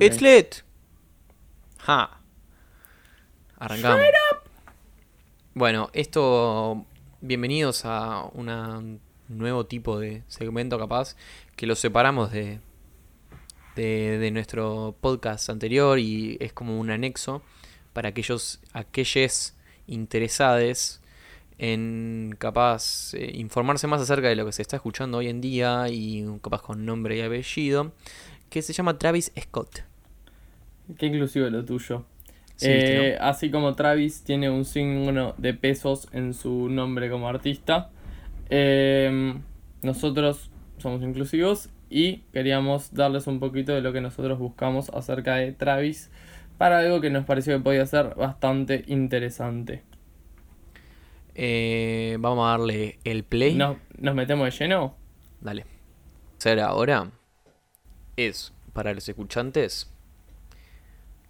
It's lit. Ja. Arrancamos. Bueno, esto. Bienvenidos a una- un nuevo tipo de segmento, capaz. Que lo separamos de, de, de nuestro podcast anterior y es como un anexo para aquellos, aquellos interesados en capaz eh, informarse más acerca de lo que se está escuchando hoy en día y capaz con nombre y apellido, que se llama Travis Scott. Qué inclusivo lo tuyo. Sí, Eh, ¿viste, Así como Travis tiene un signo de pesos en su nombre como artista, eh, nosotros somos inclusivos y queríamos darles un poquito de lo que nosotros buscamos acerca de Travis para algo que nos pareció que podía ser bastante interesante. Eh, vamos a darle el play. ¿Nos, nos metemos de lleno? Dale. Hacer ahora es para los escuchantes.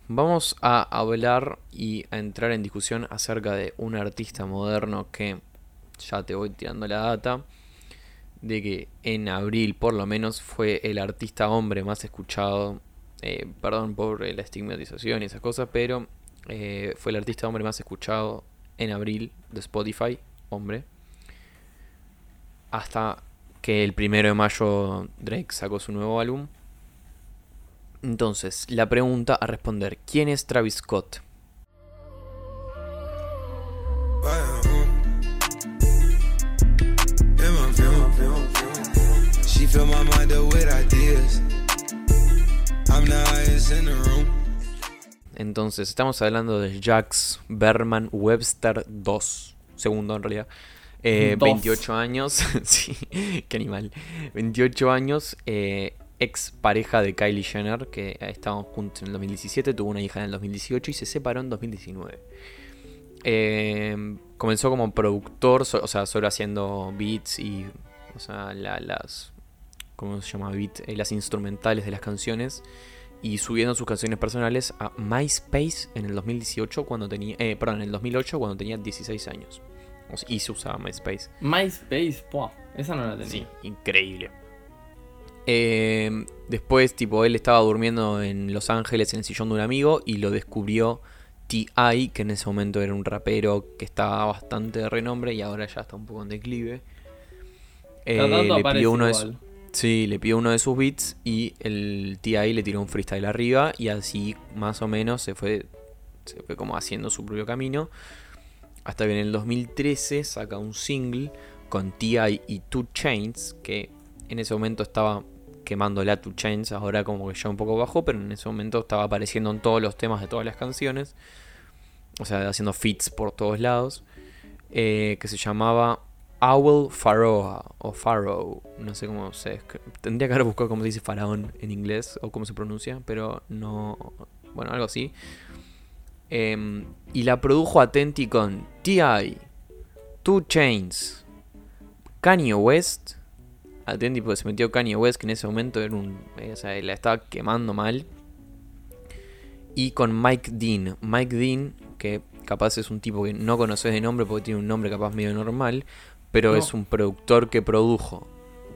Vamos a hablar y a entrar en discusión acerca de un artista moderno que ya te voy tirando la data de que en abril por lo menos fue el artista hombre más escuchado. eh, perdón por la estigmatización y esas cosas, pero eh, fue el artista hombre más escuchado en abril de Spotify, hombre. Hasta que el primero de mayo Drake sacó su nuevo álbum. Entonces, la pregunta a responder, ¿quién es Travis Scott? Entonces, estamos hablando de Jax Berman Webster 2, segundo en realidad. Eh, Dos. 28 años, sí, qué animal. 28 años, eh, ex pareja de Kylie Jenner, que estaban juntos en el 2017, tuvo una hija en el 2018 y se separó en 2019. Eh, comenzó como productor, so- o sea, solo haciendo beats y, o sea, la- las, ¿cómo se llama? Beat, eh, las instrumentales de las canciones y subiendo sus canciones personales a MySpace en el 2018 cuando tenía, eh, perdón, en el 2008 cuando tenía 16 años. O sea, y se usaba MySpace. MySpace. Esa no la tenía. Sí, increíble. Eh, después, tipo, él estaba durmiendo en Los Ángeles en el sillón de un amigo y lo descubrió T.I., que en ese momento era un rapero que estaba bastante de renombre y ahora ya está un poco en declive. Eh, le pidió uno de. Sí, le pidió uno de sus beats y el TI le tiró un freestyle arriba y así más o menos se fue, se fue como haciendo su propio camino. Hasta que en el 2013 saca un single con TI y Two Chains, que en ese momento estaba quemando la Two Chains, ahora como que ya un poco bajó, pero en ese momento estaba apareciendo en todos los temas de todas las canciones. O sea, haciendo feats por todos lados. eh, que se llamaba Owl Pharaoh o Pharaoh, no sé cómo se escri- tendría que haber buscado cómo se dice faraón en inglés o cómo se pronuncia, pero no, bueno, algo así. Em, y la produjo Atenti con T.I., Two Chains, Kanye West. Atenti porque se metió Kanye West, que en ese momento era un, eh, o sea, la estaba quemando mal. Y con Mike Dean. Mike Dean, que capaz es un tipo que no conoces de nombre porque tiene un nombre capaz medio normal, pero No. es un productor que produjo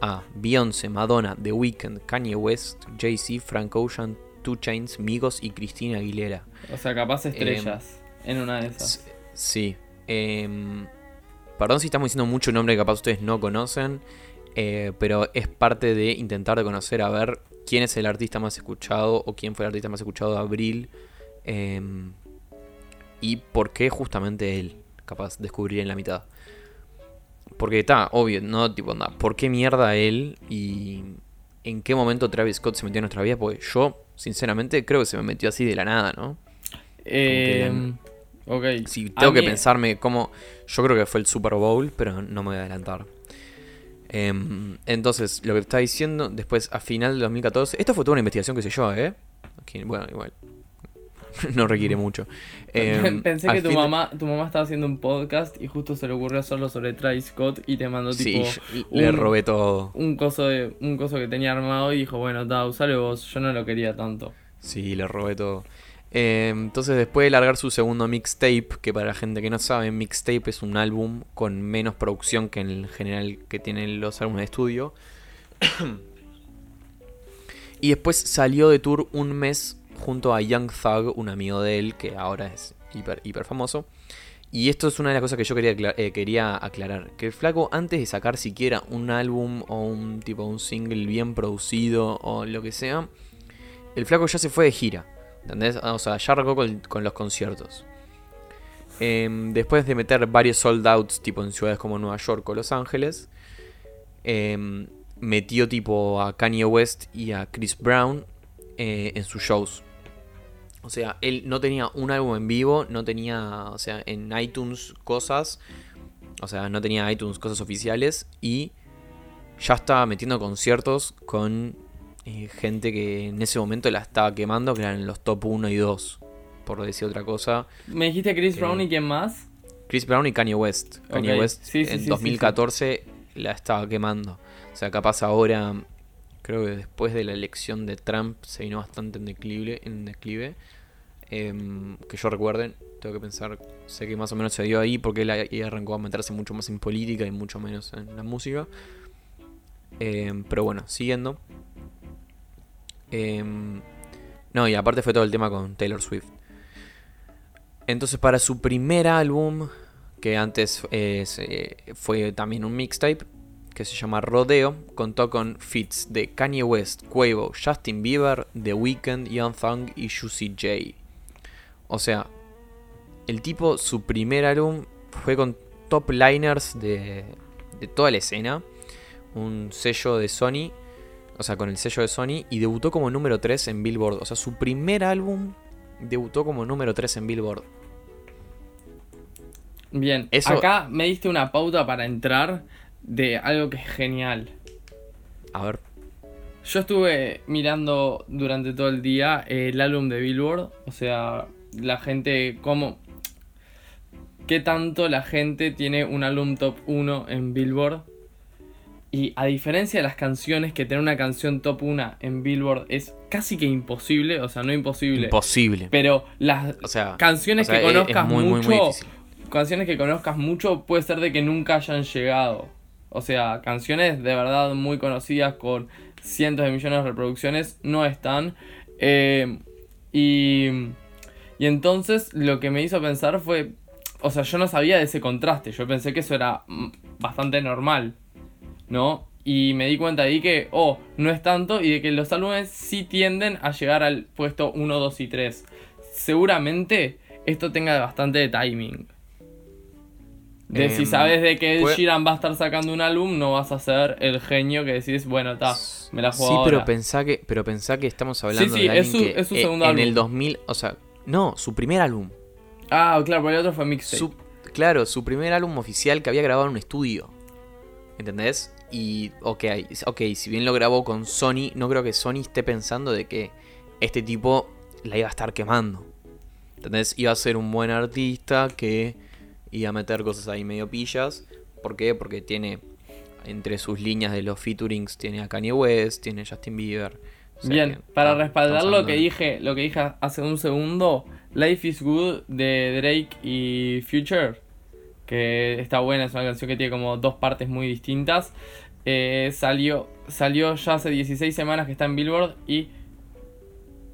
a Beyoncé, Madonna, The Weeknd, Kanye West, Jay-Z, Frank Ocean, Two Chains, Migos y Cristina Aguilera. O sea, capaz estrellas en una de esas. Sí. em, perdón si estamos diciendo mucho nombre que capaz ustedes no conocen, eh, pero es parte de intentar de conocer a ver quién es el artista más escuchado o quién fue el artista más escuchado de abril em, y por qué justamente él, capaz descubrir en la mitad. Porque está, obvio, no tipo, anda, ¿por qué mierda él y en qué momento Travis Scott se metió en nuestra vida? Porque yo, sinceramente, creo que se me metió así de la nada, ¿no? que Eh, ok. Si A tengo que mí- pensarme cómo. Yo creo que fue el Super Bowl, pero no me voy a adelantar. Em, entonces, lo que está diciendo, después a final del 2014. Esto fue toda una investigación que sé yo, ¿eh? Bueno, igual. no requiere mucho. Em, Pensé al que tu mamá, tu mamá estaba haciendo un podcast y justo se le ocurrió hacerlo sobre Travis Scott y te mandó Sí, tipo yo le robé todo. un coso de un coso que tenía armado y dijo, bueno, da, usalo vos, yo no lo quería tanto. Sí, le robé todo. Eh, entonces, después de largar su segundo mixtape, que para la gente que no sabe, mixtape es un álbum con menos producción que en general que tienen los álbumes de estudio. Y después salió de tour un mes junto a Young Thug, un amigo de él que ahora es hiper, hiper famoso. Y esto es una de las cosas que yo quería, eh, quería aclarar. Que el flaco, antes de sacar siquiera un álbum o un tipo un single bien producido o lo que sea, el flaco ya se fue de gira. ¿Entendés? O sea, ya arrancó con, con los conciertos. Em, después de meter varios sold outs, tipo en ciudades como Nueva York o Los Ángeles, em, metió tipo a Kanye West y a Chris Brown eh, en sus shows. O sea, él no tenía un álbum en vivo, no tenía, o sea, en iTunes cosas, o sea, no tenía iTunes cosas oficiales y ya estaba metiendo conciertos con eh, gente que en ese momento la estaba quemando, que eran los top 1 y 2, por decir otra cosa. ¿Me dijiste Chris Eh, Brown y quién más? Chris Brown y Kanye West. Kanye West sí, sí, sí, en sí, 2014 la estaba quemando. O sea, capaz ahora, creo que después de la elección de Trump se vino bastante en declive. En declive. Em, que yo recuerden, tengo que pensar, sé que más o menos se dio ahí porque él ahí arrancó a meterse mucho más en política y mucho menos en la música. Em, pero bueno, siguiendo. Em, no, y aparte fue todo el tema con Taylor Swift. Entonces para su primer álbum, que antes eh, fue también un mixtape, que se llama Rodeo, contó con feats de Kanye West, Quavo, Justin Bieber, The Weeknd, Young Thug y Juicy J. O sea, el tipo, su primer álbum fue con top liners de toda la escena, un sello de Sony, o sea, con el sello de Sony, y debutó como número 3 en Billboard. O sea, su primer álbum debutó como número 3 en Billboard. Bien, Eso- acá me diste una pauta para entrar de algo que es genial. A ver, Yo estuve mirando durante todo el día el álbum de Billboard, o sea, la gente, cómo, qué tanto la gente tiene un álbum top 1 en Billboard. Y a diferencia de las canciones, que tener una canción top 1 en Billboard es casi que imposible, o sea, no imposible, imposible. pero las O sea, canciones o sea, que es- es conozcas muy, muy, muy mucho, canciones que conozcas mucho puede ser de que nunca hayan llegado. O sea, canciones de verdad muy conocidas con cientos de millones de reproducciones no están. Eh, y, y entonces lo que me hizo pensar fue, o sea, yo no sabía de ese contraste, yo pensé que eso era bastante normal, ¿no? Y me di cuenta ahí que, oh, no es tanto y de que los álbumes sí tienden a llegar al puesto 1, 2 y 3. Seguramente esto tenga bastante de timing. De si Em, sabes de que Ed Sheeran va a estar sacando un álbum, no vas a ser el genio que decís, bueno, está, me la Sí, juego pero ahora. pensá que, pero pensá que estamos hablando sí, de alguien es su- que es su eh, segundo en álbum. el 2000, o sea, no, su primer álbum. Ah, claro, porque el otro fue mixtape. Su- claro, su primer álbum oficial que había grabado en un estudio. ¿Entendés? Y, ok, ok, si bien lo grabó con Sony, no creo que Sony esté pensando de que este tipo la iba a estar quemando. ¿Entendés? Iba a ser un buen artista que iba a meter cosas ahí medio pillas. ¿Por qué? Porque tiene entre sus líneas de los featurings, tiene a Kanye West, tiene a Justin Bieber. O sea Bien, que, para respaldar lo que dije, lo que dije hace un segundo, Life is Good de Drake y Future, que está buena, es una canción que tiene como dos partes muy distintas. eh, salió, salió ya hace 16 semanas que está en Billboard y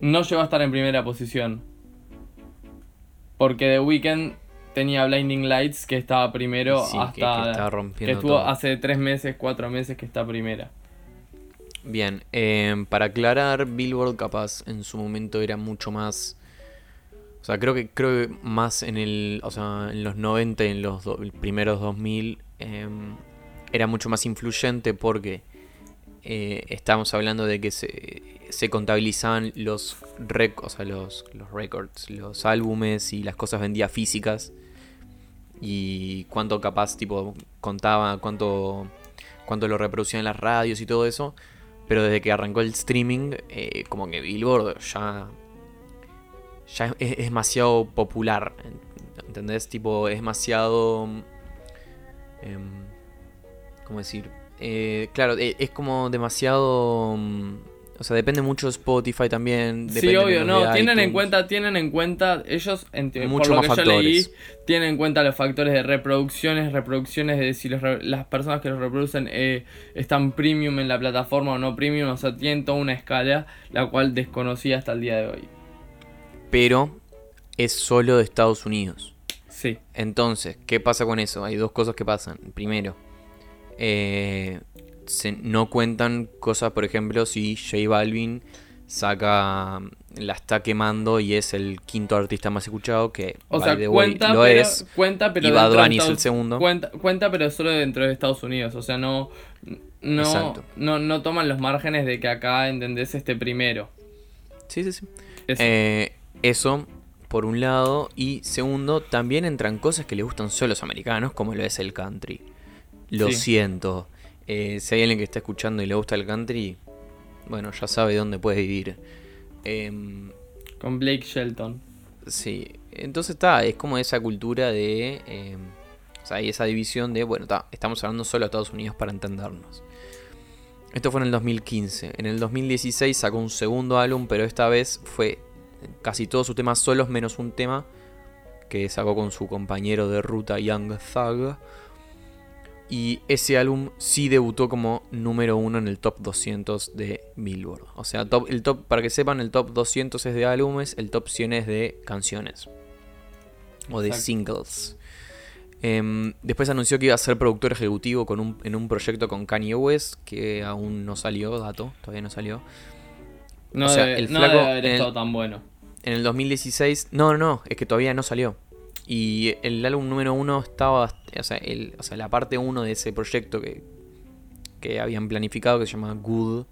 no llegó a estar en primera posición. Porque The Weeknd tenía Blinding Lights que estaba primero Sí, que- que hasta estaba que rompiendo estuvo todo. hace 3 meses, 4 meses que está primera. Bien, eh, para aclarar, Billboard capaz en su momento era mucho más... O sea, creo que creo que más en el, o sea, en los 90 y en los primeros 2000 eh, era mucho más influyente porque eh, estábamos hablando de que se, se contabilizaban los, rec- o sea, los, los records, los álbumes y las cosas vendidas físicas y cuánto capaz tipo contaba, cuánto, cuánto lo reproducían las radios y todo eso. Pero desde que arrancó el streaming, eh, como que Billboard ya, ya es, es demasiado popular. ¿Entendés? Tipo, es demasiado... em, ¿Cómo decir? Eh, claro, e- es como demasiado... mm, o sea, depende mucho de Spotify también. Sí, obvio, no, tienen en cuenta, tienen en cuenta, ellos, en te- por Mucho lo más que yo leí, tienen en cuenta los factores de reproducciones, reproducciones de si los las personas que los reproducen eh, están premium en la plataforma o no premium, o sea, tienen toda una escala, la cual desconocía hasta el día de hoy. Pero es solo de Estados Unidos. Sí, Entonces, ¿qué pasa con eso? Hay dos cosas que pasan. Primero, eh, se- no cuentan cosas, por ejemplo, si J Balvin saca, la está quemando y es el quinto artista más escuchado, que o sea, the way, cuenta, lo pero, es. cuenta, pero y Bad Bunny es el segundo. Cuenta, cuenta, pero solo dentro de Estados Unidos, o sea, no, no, no, no toman los márgenes de que acá, ¿entendés? Este primero. Sí, sí, sí. Eh, eso, por un lado. Y segundo, también entran cosas que le gustan solo a los americanos, como lo es el country. Lo Sí. siento. Eh, si hay alguien que está escuchando y le gusta el country, bueno, ya sabe dónde puede vivir. Em, Con Blake Shelton. sí, entonces está, es como esa cultura de... em, o sea, hay esa división de, bueno, está, estamos hablando solo a Estados Unidos para entendernos. Esto fue en el 2015. En el 2016 sacó un segundo álbum, pero esta vez fue casi todos sus temas solos, menos un tema que sacó con su compañero de ruta Young Thug. Y ese álbum sí debutó como número uno en el top 200 de Billboard. O sea, top, el top, para que sepan, el top 200 es de álbumes, el top 100 es de canciones. O de Exacto. singles. Em, después anunció que iba a ser productor ejecutivo con un- en un proyecto con Kanye West, que aún no salió, dato, todavía no salió. No, O sea, debe, el no flaco debe haber el- estado tan bueno. En el 2016, no, no, no, es que todavía no salió. Y el álbum número uno estaba, o sea, el, o sea la parte uno de ese proyecto que, que habían planificado, que se llama Good,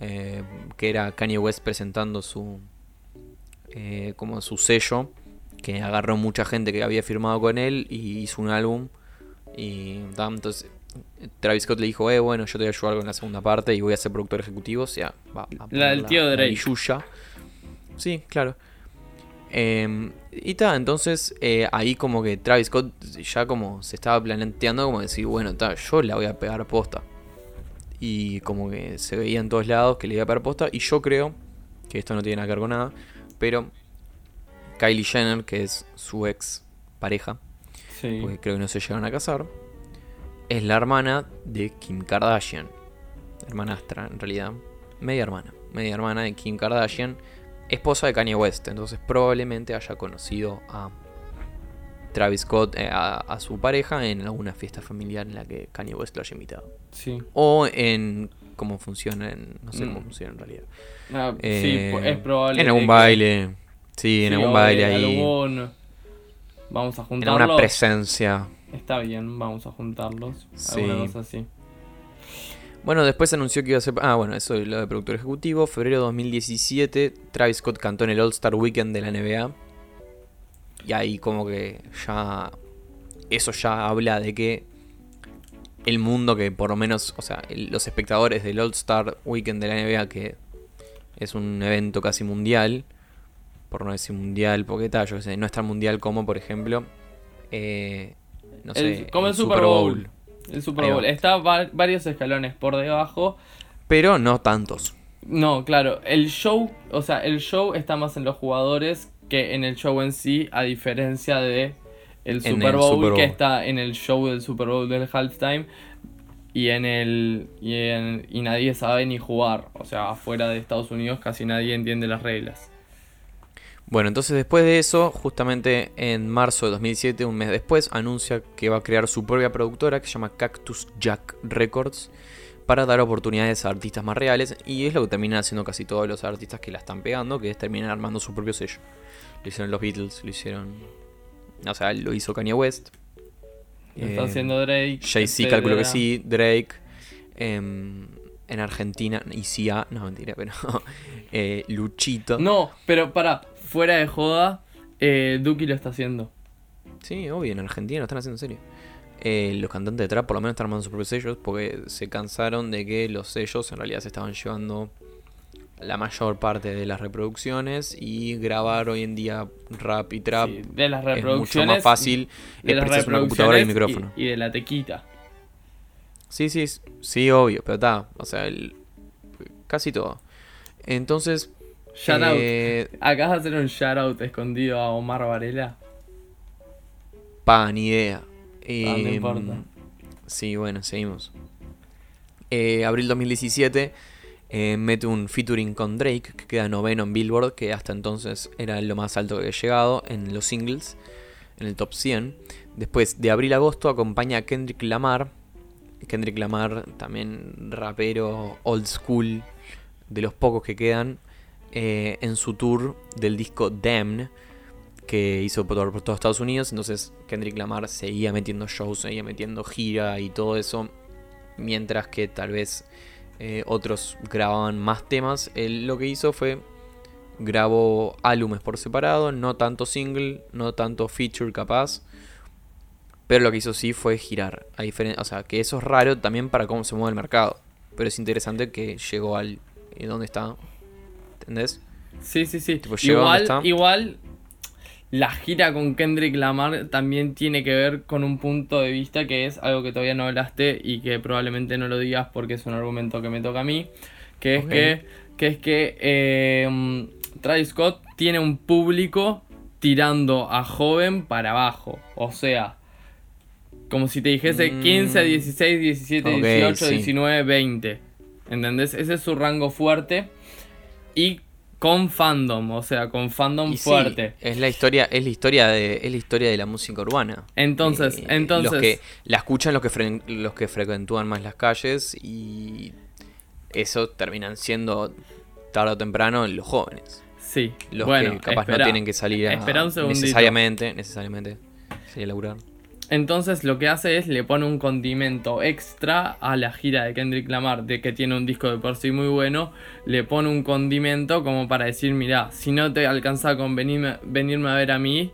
eh, que era Kanye West presentando su, eh, como su sello, que agarró mucha gente que había firmado con él y hizo un álbum. Y entonces Travis Scott le dijo, eh, bueno, yo te voy a ayudar con la segunda parte y voy a ser productor ejecutivo. O sea, va a La del tío Drake. billulla. Sí, claro. Eh, y ta, entonces eh, ahí como que Travis Scott ya como se estaba planteando como decir, bueno, ta, yo la voy a pegar posta. Y como que se veía en todos lados que le iba a pegar posta. Y yo creo que esto no tiene nada que ver con nada, pero Kylie Jenner, que es su ex pareja, Sí. porque creo que no se llegaron a casar, es la hermana de Kim Kardashian. Hermanastra, en realidad. Media hermana. Media hermana de Kim Kardashian. Esposa de Kanye West. Entonces probablemente haya conocido a Travis Scott, eh, a, a su pareja, en alguna fiesta familiar en la que Kanye West lo haya invitado. Sí. O en cómo funciona, en, no sé cómo Mm. funciona en realidad. Ah, sí, Eh, es probable. En algún que- baile. Sí, en sí, algún baile ahí. algún- Vamos a En juntarlos. alguna presencia. Está bien, vamos a juntarlos. Sí. Alguna cosa así. Bueno, después anunció que iba a ser. Ah, bueno, eso es lo de productor ejecutivo. Febrero de 2017, Travis Scott cantó en el All-Star Weekend de la NBA. Y ahí, como que ya. Eso ya habla de que el mundo que, por lo menos, o sea, los espectadores del All-Star Weekend de la NBA, que es un evento casi mundial, por no decir mundial, porque tal, yo sé, no es tan mundial como, por ejemplo, eh, no sé, como el Super Bowl. El Super. Bowl. Está va- varios escalones por debajo. Pero no tantos. No, claro, el show, o sea, el show está más en los jugadores que en el show en sí, a diferencia de el Super el Bowl, Super Bowl. que está en el show del Super Bowl del halftime y en el y, en- y nadie sabe ni jugar, o sea, afuera de Estados Unidos casi nadie entiende las reglas. Bueno, entonces después de eso, justamente en marzo de 2007, un mes después, anuncia que va a crear su propia productora que se llama Cactus Jack Records para dar oportunidades a artistas más reales y es lo que terminan haciendo casi todos los artistas que la están pegando, que es terminar armando su propio sello. Lo hicieron los Beatles, lo hicieron... O sea, lo hizo Kanye West. Lo está haciendo Drake. Jay-Z calculo que sí, Drake. em, en Argentina, ICA, no mentira, pero eh, Luchito. No, pero para, fuera de joda, eh, Duki lo está haciendo. Sí, obvio, en Argentina lo están haciendo en serio. Eh, los cantantes de trap por lo menos están armando sus propios sellos porque se cansaron de que los sellos en realidad se estaban llevando la mayor parte de las reproducciones y grabar hoy en día rap y trap Sí, de las es mucho reproducciones. más fácil. de las precisar una computadora y reproducciones micrófono. Y, y de la tequita. Sí, sí, sí, obvio, pero está, o sea, el- casi todo. Entonces, Shout out. eh, Acá vas a hacer un shout out escondido a Omar Varela. pa, ni idea. Ah, no Eh, importa. Sí, bueno, seguimos. Eh, abril 2017 eh, mete un featuring con Drake, que queda noveno en Billboard, que hasta entonces era lo más alto que había llegado en los singles, en el top 100. Después, de abril a agosto, acompaña a Kendrick Lamar. Kendrick Lamar, también rapero old school, de los pocos que quedan, eh, en su tour del disco Damn, que hizo por, por todo Estados Unidos. Entonces Kendrick Lamar seguía metiendo shows, seguía metiendo gira y todo eso. Mientras que tal vez eh, otros grababan más temas. Él lo que hizo fue grabó álbumes por separado, no tanto single, no tanto feature capaz. Pero lo que hizo sí fue girar. A o sea, que eso es raro también para cómo se mueve el mercado. Pero es interesante que llegó al... eh, ¿Dónde está? ¿Entendés? Sí, sí, sí. Tipo, igual, igual, la gira con Kendrick Lamar también tiene que ver con un punto de vista que es algo que todavía no hablaste y que probablemente no lo digas porque es un argumento que me toca a mí. Que es que, que, es que eh, Travis Scott tiene un público tirando a joven para abajo. O sea, como si te dijese Mm. 15, 16, 17, Ok, 18, sí. 19, 20. ¿Entendés? Ese es su rango fuerte. Y con fandom, o sea, con fandom Y sí, fuerte. es la historia, es la historia de, es la historia de la música urbana. Entonces, Eh, entonces. los que la escuchan los que fre- los que frecuentúan más las calles y eso terminan siendo tarde o temprano los jóvenes. Sí. Los bueno, que capaz espera. no tienen que salir a- Espera un segundito. necesariamente, necesariamente salir a laburar. Entonces lo que hace es le pone un condimento extra a la gira de Kendrick Lamar, de que tiene un disco de por sí muy bueno, le pone un condimento como para decir, mira, si no te alcanza con venirme, venirme a ver a mí,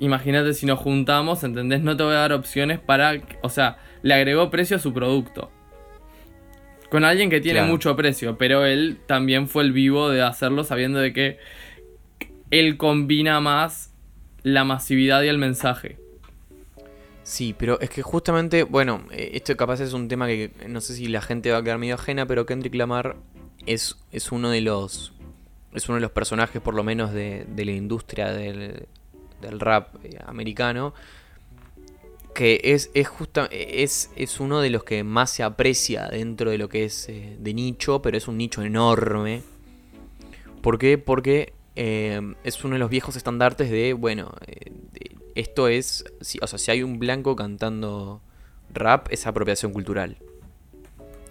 imagínate si nos juntamos, ¿entendés? No te voy a dar opciones para, o sea, le agregó precio a su producto. Con alguien que tiene Claro. mucho precio, pero él también fue el vivo de hacerlo sabiendo de que él combina más la masividad y el mensaje. Sí, pero es que justamente, bueno, eh, esto capaz es un tema que no sé si la gente va a quedar medio ajena, pero Kendrick Lamar es, es uno de los es uno de los personajes por lo menos de, de la industria del, del rap eh, americano que es es, justa- es es uno de los que más se aprecia dentro de lo que es eh, de nicho, pero es un nicho enorme. ¿Por qué? Porque es uno de los viejos estandartes de, bueno, esto es, si- o sea, si hay un blanco cantando rap, es apropiación cultural.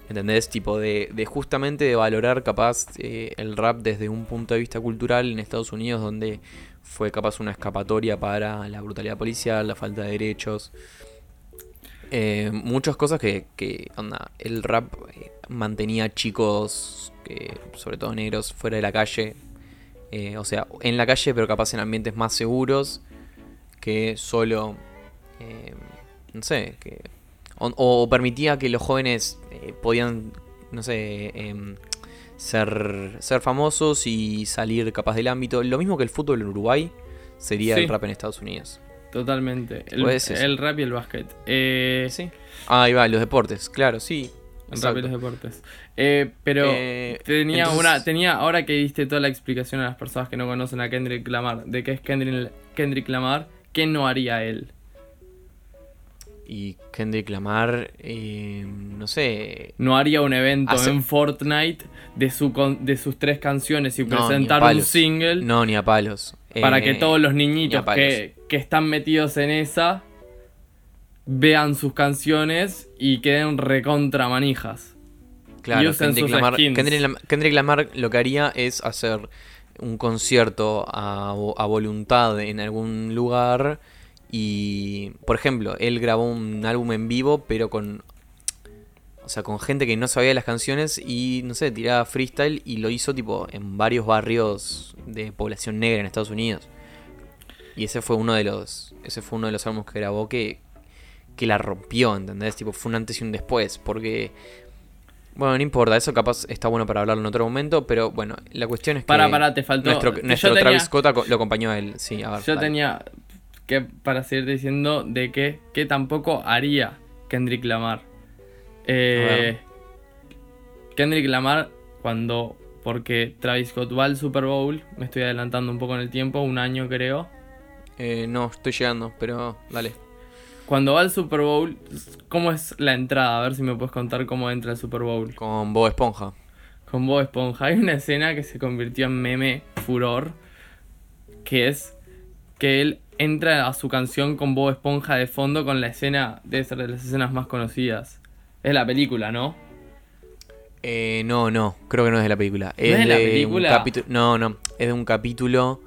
¿Entendés? Tipo de, de justamente de valorar capaz eh, el rap desde un punto de vista cultural en Estados Unidos donde fue capaz una escapatoria para la brutalidad policial, la falta de derechos. Eh, muchas cosas que, que, onda, el rap eh, mantenía chicos, que, sobre todo negros, fuera de la calle. Eh, o sea, en la calle, pero capaz en ambientes más seguros que solo, eh, no sé, que, o, o permitía que los jóvenes eh, podían, no sé, em, ser, ser famosos y salir capaz del ámbito. Lo mismo que el fútbol en Uruguay sería Sí. el rap en Estados Unidos. Totalmente. El, eso. el rap y el básquet. Eh, Sí. Ah, ahí va, los deportes, claro, sí. el rap y los deportes. Eh, pero Eh, tenía entonces- una. Tenía. Ahora que diste toda la explicación a las personas que no conocen a Kendrick Lamar, de qué es Kendrick, Kendrick Lamar, ¿qué no haría él? Y Kendrick Lamar, eh, no sé. No haría un evento Hace- en Fortnite de, su con- de sus tres canciones y No, presentar un single No, ni a palos. para Eh, que todos los ni niñitos que, que están metidos en esa vean sus canciones y queden recontra manijas. Claro, y usen Kendrick sus Lamar, skins. Kendrick, Lam- Kendrick Lamar lo que haría es hacer un concierto a, voluntad en algún lugar y, por ejemplo, él grabó un álbum en vivo, pero con, o sea, con gente que no sabía las canciones y, no sé, tiraba freestyle y lo hizo tipo en varios barrios de población negra en Estados Unidos. Y ese fue uno de los, ese fue uno de los álbumes que grabó que, que la rompió, ¿entendés? Tipo, fue un antes y un después, porque bueno, no importa, eso capaz está bueno para hablarlo en otro momento, pero bueno, la cuestión es que Para, para, te faltó. nuestro, nuestro tenía- Travis Scott lo acompañó a él. Sí, a ver. Yo dale. tenía que, para seguir diciendo, de que, que tampoco haría Kendrick Lamar. Eh, Kendrick Lamar, cuando porque Travis Scott va al Super Bowl, me estoy adelantando un poco en el tiempo, un año creo. Eh, no, estoy llegando, pero dale. Cuando va al Super Bowl, ¿cómo es la entrada? A ver si me puedes contar cómo entra el Super Bowl. Con Bob Esponja. Con Bob Esponja. Hay una escena que se convirtió en meme furor, que es que él entra a su canción con Bob Esponja de fondo con la escena, debe ser de las escenas más conocidas. Es la película, ¿no? Eh, no, no, creo que no es de la película. es de la película? No, no, es de un capítulo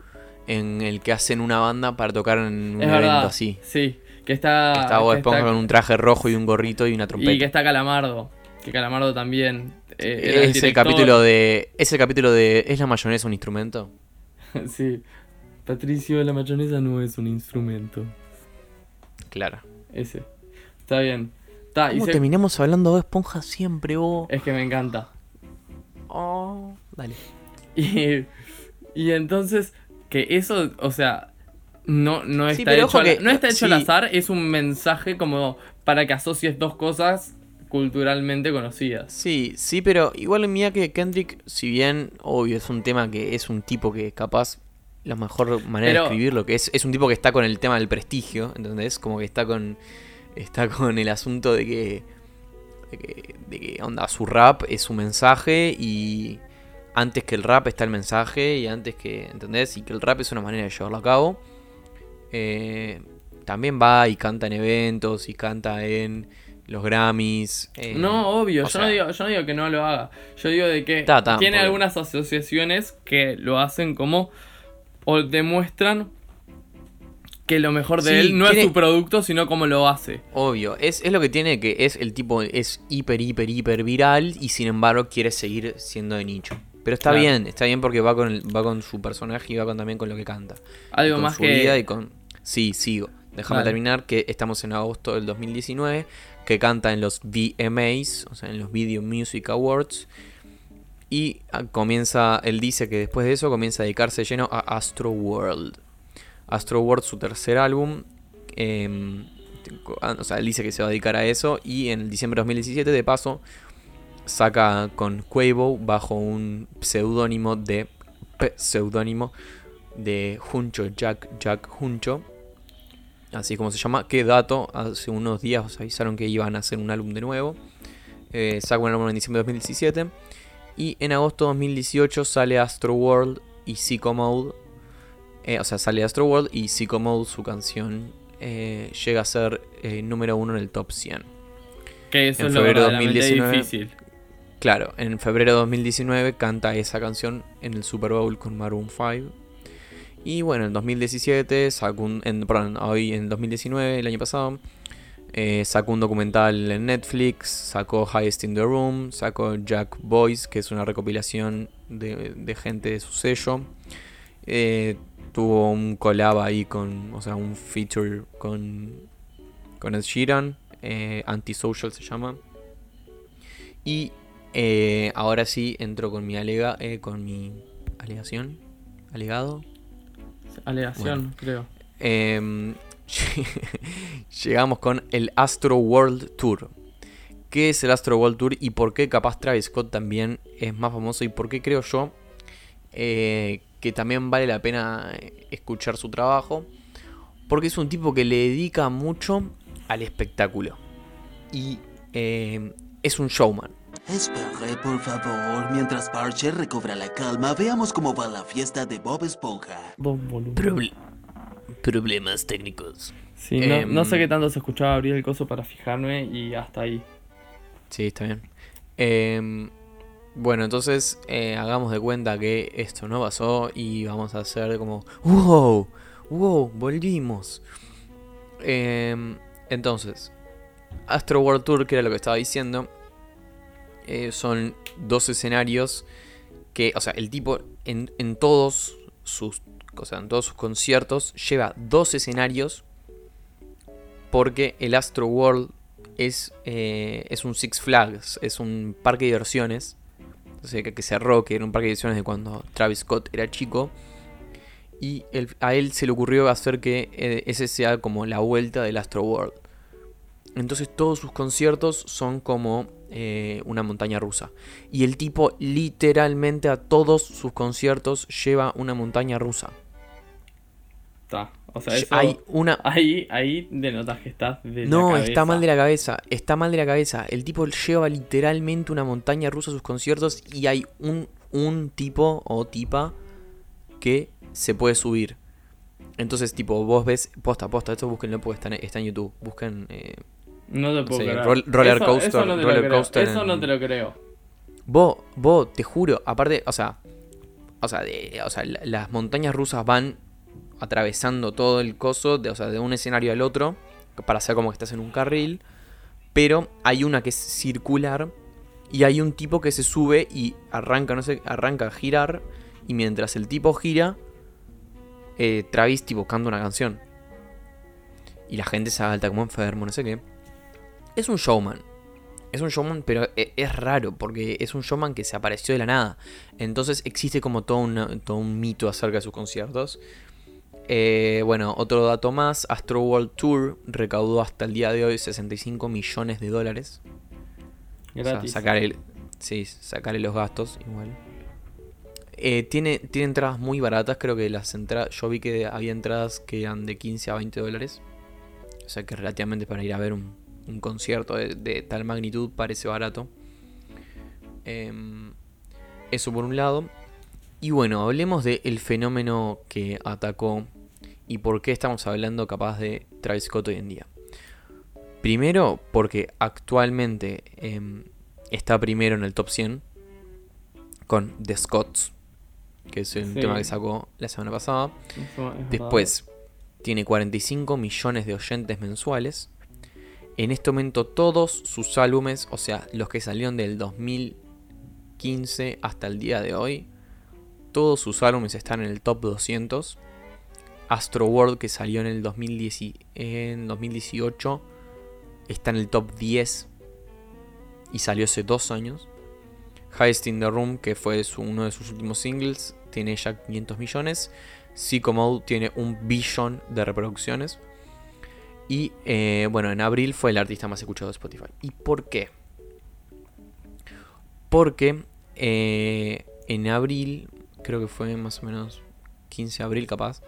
en el que hacen una banda para tocar en un es evento verdad. así. Sí, que está. Que está Bob que Esponja está- con un traje rojo y un gorrito y una trompeta. Y que está Calamardo. Que Calamardo también. eh, era es el capítulo de. Es el capítulo de. ¿Es la mayonesa un instrumento? sí. Patricio, la mayonesa no es un instrumento. Claro. Ese. Está bien. Está, y ¿Cómo se- terminamos hablando de Esponja siempre, vos? Es que me encanta. Oh, dale. Y, y entonces, que eso, o sea, no, no Sí, está pero hecho, que- no está hecho al sí. azar, es un mensaje como para que asocies dos cosas culturalmente conocidas. Sí, sí, pero igual mía que Kendrick, si bien, obvio, es un tema que es un tipo que capaz la mejor manera Pero- de escribirlo, que es, es un tipo que está con el tema del prestigio, ¿entendés? Como que está con está con el asunto de que, de que, de que, onda, su rap es su mensaje y antes que el rap está el mensaje y antes que, ¿entendés? Y que el rap es una manera de llevarlo a cabo. Eh, también va y canta en eventos y canta en los Grammys. eh, No, obvio, yo, sea- no digo, yo no digo que no lo haga. Yo digo de que Ta, ta, tiene algunas asociaciones que lo hacen como o demuestran que lo mejor de Sí, él no tiene- es su producto, sino cómo lo hace. Obvio, es, es lo que tiene que es el tipo es hiper, hiper, hiper viral y sin embargo quiere seguir siendo de nicho. Pero está Claro. bien, está bien porque va con el- va con su personaje y va con, también con lo que canta. Algo más su que vida y con Sí, sigo. Déjame terminar que estamos en agosto del 2019, que canta en los VMAs, o sea, en los Video Music Awards. Y ah, comienza, él dice que después de eso comienza a dedicarse lleno a Astro World. Astro World, su tercer álbum. em, o sea, él dice que se va a dedicar a eso. Y en diciembre de 2017, de paso, saca con Quavo bajo un seudónimo de. Seudónimo de Juncho, Jack, Jack Juncho. Así como se llama. Qué dato, hace unos días avisaron que iban a hacer un álbum de nuevo. Eh, un álbum en diciembre de 2017. Y en agosto de 2018 sale Astro World y Psycho Mode. Eh, o sea, sale Astro World y Psycho Mode, su canción, eh, llega a ser eh, número uno en el top 100. que eso en es lo febrero de verdaderamente 2019. difícil. Claro, en febrero de 2019 canta esa canción en el Super Bowl con Maroon 5. Y bueno, en 2017 sacó un. Perdón, hoy en 2019, el año pasado, eh, sacó un documental en Netflix, sacó Highest in the Room, sacó Jack Boys, que es una recopilación de, gente de su sello. Eh, tuvo un collab ahí con. O sea, un feature con. Con Ed Sheeran. eh, Antisocial se llama. Y eh, ahora sí entro con mi alega, con mi alegación, alegado. Alegación, creo. Em, llegamos con el Astro World Tour. ¿Qué es el Astro World Tour y por qué capaz Travis Scott también es más famoso y por qué creo yo eh, que también vale la pena eh, escuchar su trabajo? Porque es un tipo que le dedica mucho al espectáculo y eh, es un showman. Espere, por favor, mientras Parcher recobra la calma, veamos cómo va la fiesta de Bob Esponja. Volúmenes. problemas técnicos. Sí, no, Em, no sé qué tanto se escuchaba abrir el coso para fijarme y hasta ahí. Sí, está bien. Em, bueno, entonces eh, hagamos de cuenta que esto no pasó y vamos a hacer como, wow, wow, volvimos. Em, entonces, Astro World Tour, que era lo que estaba diciendo, eh, son dos escenarios que, o sea, el tipo en, en todos sus, o sea, en todos sus conciertos lleva dos escenarios porque el Astro World es, eh, es un Six Flags, es un parque de diversiones. O sea, que, que cerró, que era un parque de diversiones de cuando Travis Scott era chico. Y a él se le ocurrió hacer que eh, ese sea como la vuelta del Astro World. Entonces todos sus conciertos son como eh, una montaña rusa. Y el tipo literalmente a todos sus conciertos lleva una montaña rusa. Está. O sea, eso, Hay una... ahí, ahí denotas que estás de la No, cabeza. está mal de la cabeza. Está mal de la cabeza. El tipo lleva literalmente una montaña rusa a sus conciertos y hay un, un tipo o tipa que se puede subir. Entonces, tipo, vos ves, posta, posta, esto búsquenlo porque está en, está en YouTube. Busquen. eh, No te puedo Sí, creer. roll- roller Eso- coaster, Eso, no te lo creo. coaster Eso no en- te lo creo. Vos, vos, te juro, aparte, o sea, o sea, de- o sea, la- las montañas rusas van atravesando todo el coso, de, o sea, de un escenario al otro, para hacer como que estás en un carril, pero hay una que es circular y hay un tipo que se sube y arranca, no sé, arranca a girar y mientras el tipo gira, eh, Travis tipo canta una canción y la gente se salta como enfermo, no sé qué. Es un showman. Es un showman, pero e- es raro, porque es un showman que se apareció de la nada. Entonces existe como todo, una- todo un mito acerca de sus conciertos. Eh, bueno, otro dato más, Astro World Tour recaudó hasta el día de hoy 65 millones de dólares. O sea, Gratis. sí, sacarle los gastos igual. Eh, tiene, tiene entradas muy baratas, creo que las entradas, yo vi que había entradas que eran de 15 a 20 dólares. O sea que relativamente para ir a ver un, un concierto de, de tal magnitud parece barato. Em, eso por un lado. Y bueno, hablemos del fenómeno que atacó y por qué estamos hablando capaz de Travis Scott hoy en día. Primero, porque actualmente em, está primero en el top 100 con The Scots, que es el Sí. tema que sacó la semana pasada. Después, tiene 45 millones de oyentes mensuales. En este momento, todos sus álbumes, o sea, los que salieron del 2015 hasta el día de hoy, todos sus álbumes están en el top 200. Astro World, que salió en el 2010 y- en 2018, está en el top 10 y salió hace dos años. Highest in the Room, que fue uno de sus últimos singles, tiene ya 500 millones. Psycho Mode tiene un billón de reproducciones. Y eh, bueno, en abril fue el artista más escuchado de Spotify. ¿Y por qué? Porque eh, en abril, creo que fue más o menos 15 de abril capaz,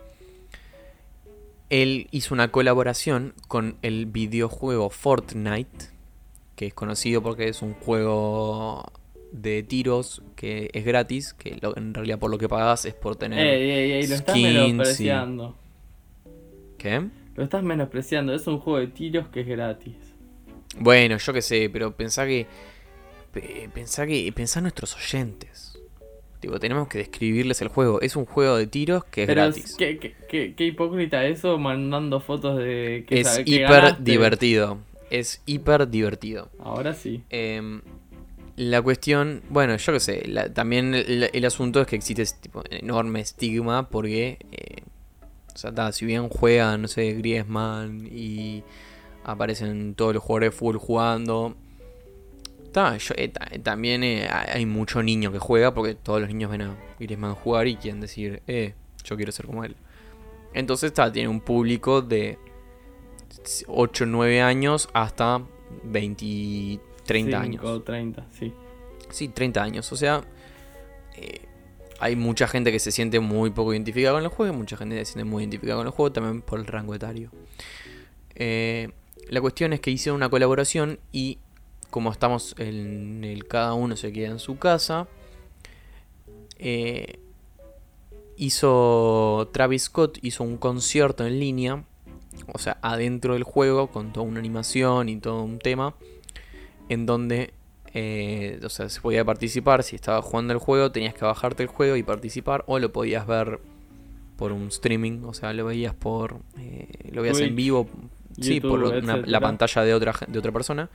él hizo una colaboración con el videojuego Fortnite, que es conocido porque es un juego de tiros que es gratis, que lo- en realidad por lo que pagas es por tener... Ey, ey, ey, lo estás skins y-. ¿Qué? Lo estás menospreciando. Es un juego de tiros que es gratis. Bueno, yo qué sé, pero pensá que. pe- Pensá que. Pensá en nuestros oyentes. Tipo, tenemos que describirles el juego. Es un juego de tiros que es gratis. ¿qué, qué, qué- qué hipócrita eso mandando fotos de que, es que hiper ganaste. divertido. Es hiper divertido. Ahora sí. Em, la cuestión, bueno, yo qué sé, la- también el, el asunto es que existe ese tipo enorme estigma porque, eh, o sea, ta, si bien juegan, no sé, Griezmann y aparecen todos los jugadores de fútbol jugando, ta, yo- eh, ta- también eh, hay mucho niño que juega porque todos los niños ven a Griezmann jugar y quieren decir, eh, yo quiero ser como él. Entonces, ta, tiene un público de 8, 9 años hasta 20, 30 años. 5, 30, sí. Sí, 30 años. O sea, eh, hay mucha gente que se siente muy poco identificada con el juego, mucha gente se siente muy identificada con el juego, también por el rango etario. Eh, la cuestión es que hicieron una colaboración y como estamos en el cada uno se queda en su casa, eh, hizo Travis Scott hizo un concierto en línea, o sea, adentro del juego con toda una animación y todo un tema en donde eh, o sea, se podía participar. Si estabas jugando el juego, tenías que bajarte el juego y participar. O lo podías ver por un streaming. O sea, lo veías por. eh, lo veías en vivo. sí, por una- la pantalla de otra, de otra persona.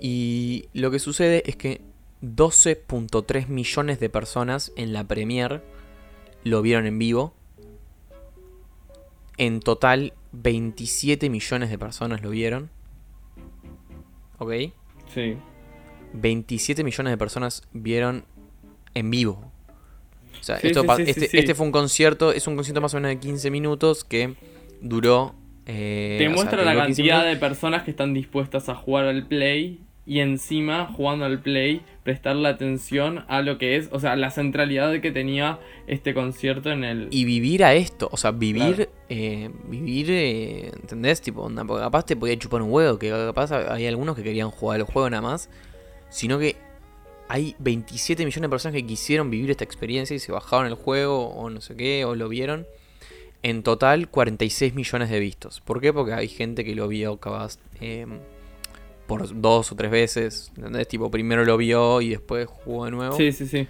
Y lo que sucede es que 12.3 millones de personas en la Premiere lo vieron en vivo. En total, 27 millones de personas lo vieron. ¿Ok? Sí. 27 millones de personas vieron en vivo. O sea, Sí, esto sí, sí, este, este fue un concierto, es un concierto más o menos de 15 minutos que duró Eh, Te sea, muestra la duró 15 cantidad de personas que están dispuestas a jugar al play y encima jugando al play prestarle atención a lo que es, o sea, la centralidad que tenía este concierto en el... Y vivir a esto, o sea, vivir, Claro. Eh, vivir, eh, ¿entendés? Tipo, onda, porque capaz te podía chupar un huevo, que capaz hay algunos que querían jugar el juego nada más, sino que hay 27 millones de personas que quisieron vivir esta experiencia y se bajaron el juego o no sé qué, o lo vieron. En total, 46 millones de vistos. ¿Por qué? Porque hay gente que lo vio capaz eh, por dos o tres veces, ¿entendés? Tipo, primero lo vio y después jugó de nuevo. Sí, sí, sí.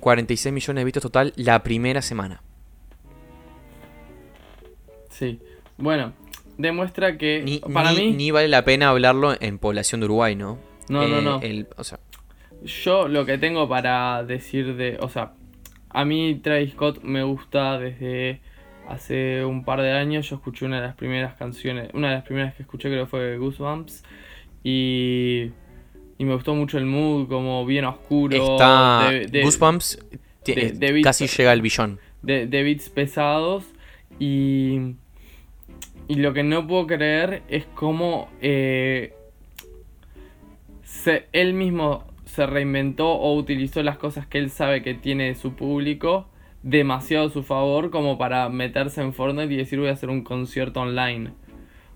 46 millones de vistos total la primera semana. Sí. Bueno, demuestra que Ni, para ni- mí ni vale la pena hablarlo en población de Uruguay, ¿no? No, no, Eh, no. el- o sea, yo lo que tengo para decir de, o sea, a mí Travis Scott me gusta desde hace un par de años. Yo escuché una de las primeras canciones, una de las primeras que escuché creo fue Goosebumps y y me gustó mucho el mood como bien oscuro está de, de- Goosebumps de- eh, casi llega al billón. de, de beats pesados y, y lo que no puedo creer es cómo eh, se- él mismo se reinventó o utilizó las cosas que él sabe que tiene su público demasiado a su favor como para meterse en Fortnite y decir voy a hacer un concierto online.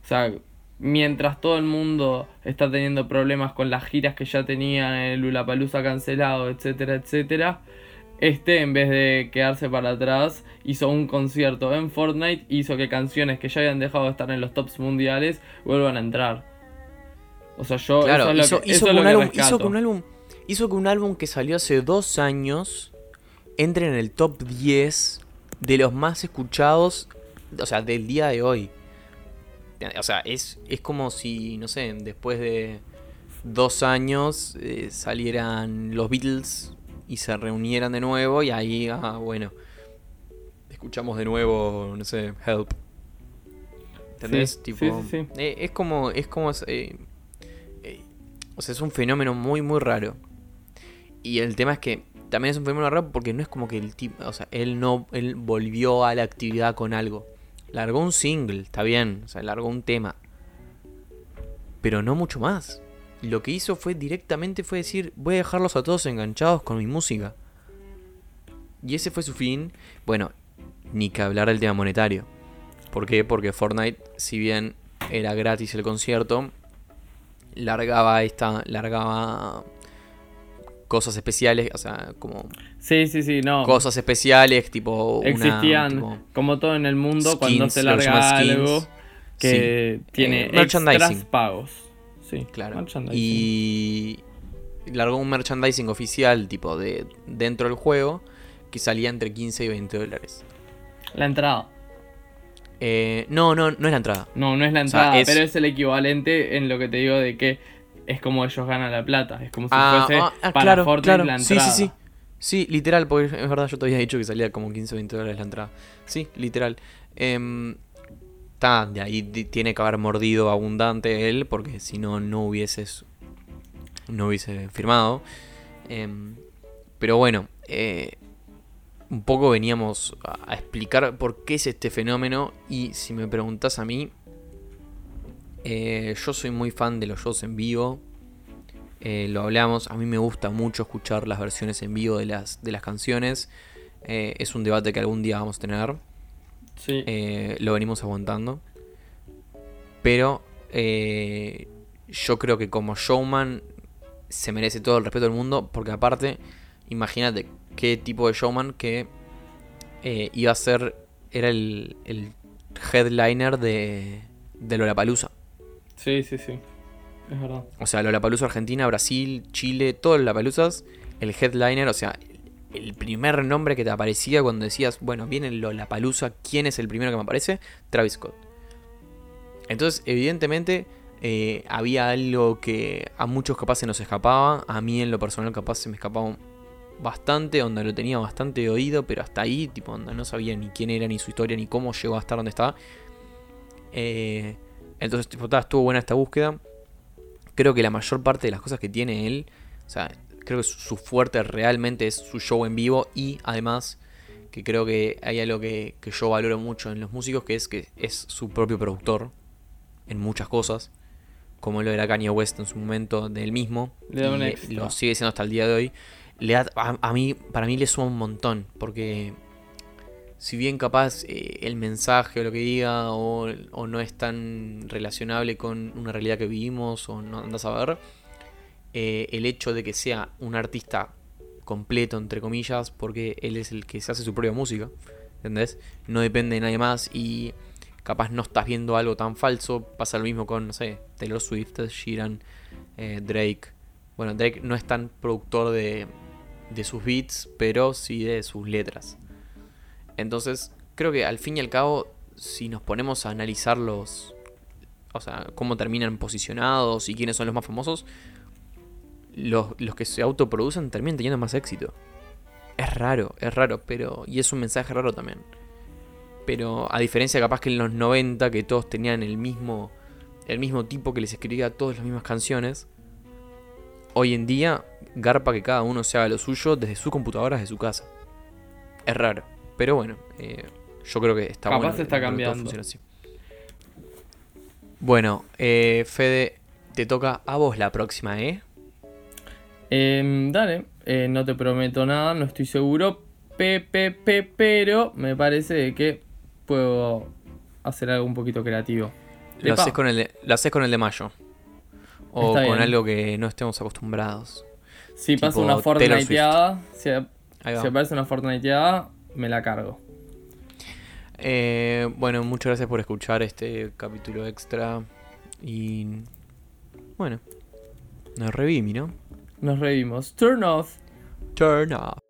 O sea, mientras todo el mundo está teniendo problemas con las giras que ya tenían, el Lulapalooza cancelado, etcétera, etcétera, este en vez de quedarse para atrás hizo un concierto en Fortnite, hizo que canciones que ya habían dejado de estar en los tops mundiales vuelvan a entrar. O sea, yo Claro, eso es lo hizo, que, hizo eso que es lo un álbum, hizo que un álbum, hizo que un álbum que salió hace dos años entre en el top 10 de los más escuchados, o sea, del día de hoy. O sea, es, es como si, no sé, después de dos años eh, salieran los Beatles y se reunieran de nuevo y ahí, ah, bueno, escuchamos de nuevo, no sé, Help. ¿Entendés? Sí, tipo, sí, eh, es como, es como, eh, eh, o sea, es un fenómeno muy, muy raro. Y el tema es que también es un fenómeno raro porque no es como que el tipo, o sea, él no, él volvió a la actividad con algo. Largó un single, está bien, o sea, largó un tema. Pero no mucho más. Lo que hizo fue directamente fue decir, voy a dejarlos a todos enganchados con mi música. Y ese fue su fin. Bueno, ni que hablar del tema monetario. ¿Por qué? Porque Fortnite, si bien era gratis el concierto, largaba esta, largaba cosas especiales, o sea, como Sí, sí, sí, no. cosas especiales, tipo una, Existían, tipo, como todo en el mundo, cuando skins, se larga algo que Sí. tiene Eh, extras pagos. Sí, claro. Y largó un merchandising oficial, tipo de dentro del juego, que salía entre 15 y 20 dólares. La entrada. Eh, no, no, no es la entrada. No, no es la O sea, entrada, es- pero es el equivalente en lo que te digo de que es como ellos ganan la plata. Es como si Ah, fuese ah, ah, para claro, Fortnite claro. la Sí, entrada. sí, sí. Sí, literal, porque es verdad, yo te había dicho que salía como 15 o 20 dólares la entrada. Sí, literal. Em, Está, de ahí tiene que haber mordido abundante él, porque si no, no hubieses. No hubiese firmado. Em, pero bueno, eh, un poco veníamos a, explicar por qué es este fenómeno. Y si me preguntas a mí, eh, yo soy muy fan de los shows en vivo. Eh, lo hablamos, a mí me gusta mucho escuchar las versiones en vivo de las, de las canciones. Es un debate que algún día vamos a tener. Sí. Eh, lo venimos aguantando. Pero eh, yo creo que como showman se merece todo el respeto del mundo. Porque aparte, imagínate qué tipo de showman que eh, iba a ser. Era el, el headliner de, de Lollapalooza. sí, sí, sí. Es verdad. O sea, Lollapalooza Argentina, Brasil, Chile, todos los Lollapaloozas. El headliner, o sea, el primer nombre que te aparecía cuando decías, bueno, viene Lollapalooza, ¿quién es el primero que me aparece? Travis Scott. Entonces, evidentemente, eh, había algo que a muchos capaz se nos escapaba. A mí, en lo personal, capaz se me escapaba bastante, donde lo tenía bastante oído, pero hasta ahí, tipo, donde no sabía ni quién era, ni su historia, ni cómo llegó a estar donde está. Eh, entonces, tipo, estuvo buena esta búsqueda. Creo que la mayor parte de las cosas que tiene él, o sea, creo que su fuerte realmente es su show en vivo y además que creo que hay algo que, que yo valoro mucho en los músicos, que es que es su propio productor en muchas cosas, como lo era Kanye West en su momento del mismo, Le da un lo sigue siendo hasta el día de hoy. Le da- a, a mí, para mí le suma un montón, porque si bien capaz eh, el mensaje o lo que diga o, o no es tan relacionable con una realidad que vivimos o no andas a ver, eh, el hecho de que sea un artista completo, entre comillas, porque él es el que se hace su propia música, ¿entendés? No depende de nadie más y capaz no estás viendo algo tan falso. Pasa lo mismo con, no sé, Taylor Swift, Sheeran, eh, Drake. Bueno, Drake no es tan productor de, de sus beats, pero sí de sus letras. Entonces, creo que al fin y al cabo, si nos ponemos a analizar los. O sea, cómo terminan posicionados y quiénes son los más famosos, los, los que se autoproducen terminan teniendo más éxito. Es raro, es raro, pero. Y es un mensaje raro también. Pero a diferencia capaz que en los 90, que todos tenían el mismo. El mismo tipo que les escribía todas las mismas canciones. Hoy en día, garpa que cada uno se haga lo suyo desde su computadora, desde su casa. Es raro. Pero bueno, eh, yo creo que está Capaz bueno. se está cambiando. así. Bueno, eh, Fede, te toca a vos la próxima, ¿eh? Em, dale, eh, no te prometo nada, no estoy seguro. Pe, pe, pe, pero me parece que puedo hacer algo un poquito creativo. Lo haces, con el de, lo haces con el de mayo. O Está con bien. algo que no estemos acostumbrados. Si pasa una. Fortniteada, si, si aparece una Fortniteada, me la cargo. Eh, bueno, muchas gracias por escuchar este capítulo extra. Y bueno, nos revimi, ¿no? Nos revimos. Turn off. Turn off.